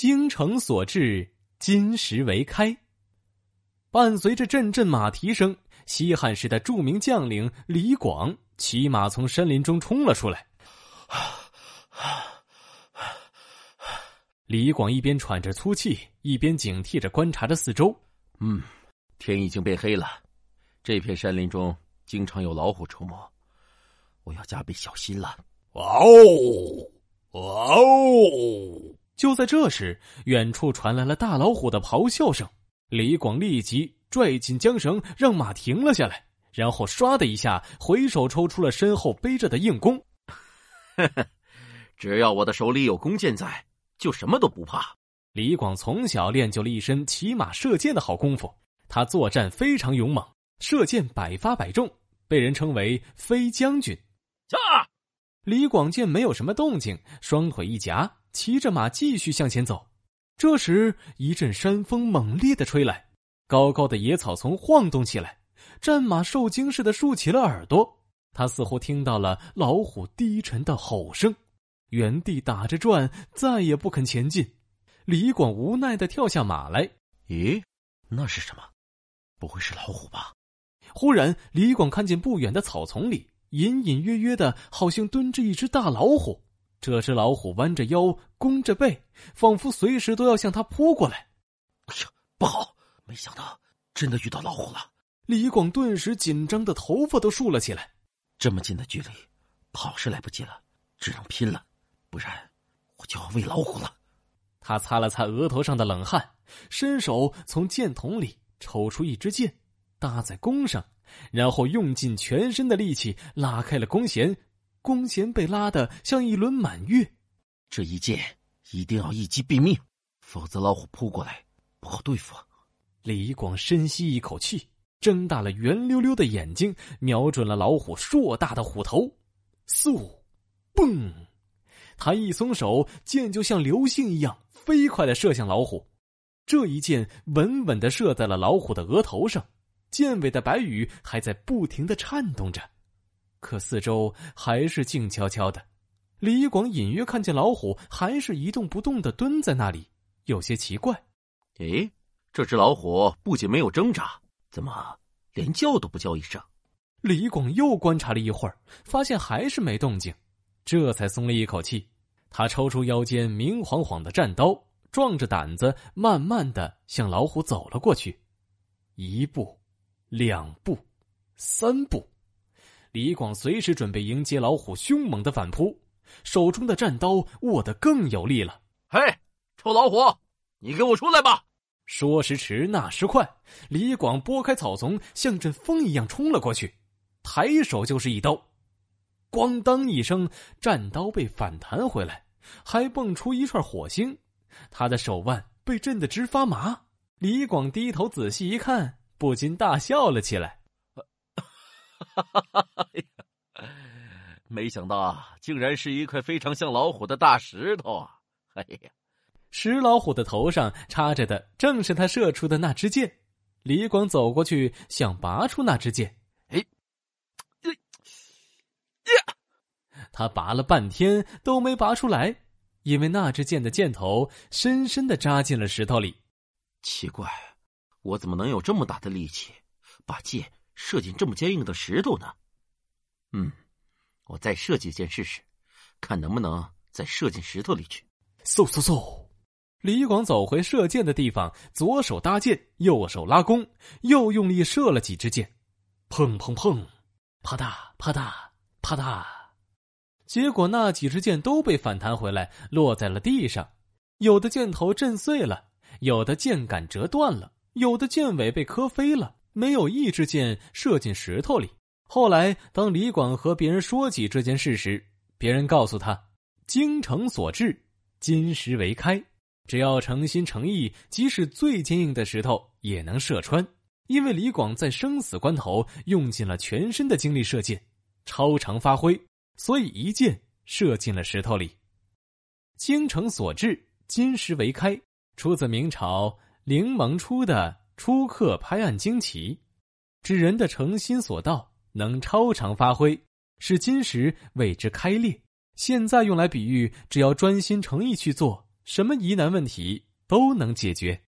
精诚所至，金石为开。伴随着阵阵马蹄声，西汉时的著名将领李广骑马从山林中冲了出来。李广一边喘着粗气，一边警惕着观察着四周。嗯，天已经变黑了，这片山林中经常有老虎出没，我要加倍小心了。哇哦，哇哦！就在这时，远处传来了大老虎的咆哮声。李广立即拽紧缰绳，让马停了下来，然后唰的一下回手抽出了身后背着的硬弓。只要我的手里有弓箭在。就什么都不怕。李广从小练就了一身骑马射箭的好功夫，他作战非常勇猛，射箭百发百中，被人称为“飞将军”。驾！李广见没有什么动静，双腿一夹，骑着马继续向前走。这时，一阵山风猛烈的吹来，高高的野草丛晃动起来，战马受惊似的竖起了耳朵。他似乎听到了老虎低沉的吼声。原地打着转，再也不肯前进。李广无奈的跳下马来。咦，那是什么？不会是老虎吧？忽然，李广看见不远的草丛里，隐隐约约的，好像蹲着一只大老虎。这只老虎弯着腰，弓着背，仿佛随时都要向他扑过来。哎呀，不好！没想到真的遇到老虎了。李广顿时紧张的头发都竖了起来。这么近的距离，跑是来不及了，只能拼了。不然，我就要喂老虎了。他擦了擦额头上的冷汗，伸手从箭筒里抽出一支箭，搭在弓上，然后用尽全身的力气拉开了弓弦，弓弦被拉得像一轮满月。这一箭一定要一击毙命，否则老虎扑过来不好对付。啊李广深吸一口气，睁大了圆溜溜的眼睛，瞄准了老虎硕大的虎头，嗖，嘣！他一松手，箭就像流星一样飞快的射向老虎。这一箭稳稳的射在了老虎的额头上，箭尾的白羽还在不停的颤动着。可四周还是静悄悄的。李广隐约看见老虎还是一动不动的蹲在那里，有些奇怪。诶，这只老虎不仅没有挣扎，怎么连叫都不叫一声？李广又观察了一会儿，发现还是没动静。这才松了一口气，他抽出腰间明晃晃的战刀，壮着胆子，慢慢的向老虎走了过去。一步，两步，三步，李广随时准备迎接老虎凶猛的反扑，手中的战刀握得更有力了。嘿，臭老虎，你给我出来吧！说时迟，那时快，李广拨开草丛，像阵风一样冲了过去，抬手就是一刀。咣当一声，战刀被反弹回来，还蹦出一串火星，他的手腕被震得直发麻。李广低头仔细一看，不禁大笑了起来。没想到啊，竟然是一块非常像老虎的大石头啊！哎呀，石老虎的头上插着的正是他射出的那支箭。李广走过去，想拔出那支箭。哎，呀他拔了半天都没拔出来，因为那支箭的箭头深深的扎进了石头里。奇怪，我怎么能有这么大的力气，把箭射进这么坚硬的石头呢？嗯，我再射几箭试试，看能不能再射进石头里去。嗖嗖嗖！李广走回射箭的地方，左手搭箭，右手拉弓，又用力射了几支箭。砰砰砰！啪嗒啪嗒啪嗒。结果那几支箭都被反弹回来，落在了地上。有的箭头震碎了，有的箭杆折断了，有的箭尾被磕飞了，没有一支箭射进石头里。后来，当李广和别人说起这件事时，别人告诉他：“精诚所至，金石为开。只要诚心诚意，即使最坚硬的石头也能射穿。因为李广在生死关头用尽了全身的精力射箭，超常发挥。”所以一箭射进了石头里。精诚所至，金石为开，出自明朝凌蒙初的《初刻拍案惊奇》，指人的诚心所到，能超常发挥，使金石为之开裂。现在用来比喻，只要专心诚意去做，什么疑难问题都能解决。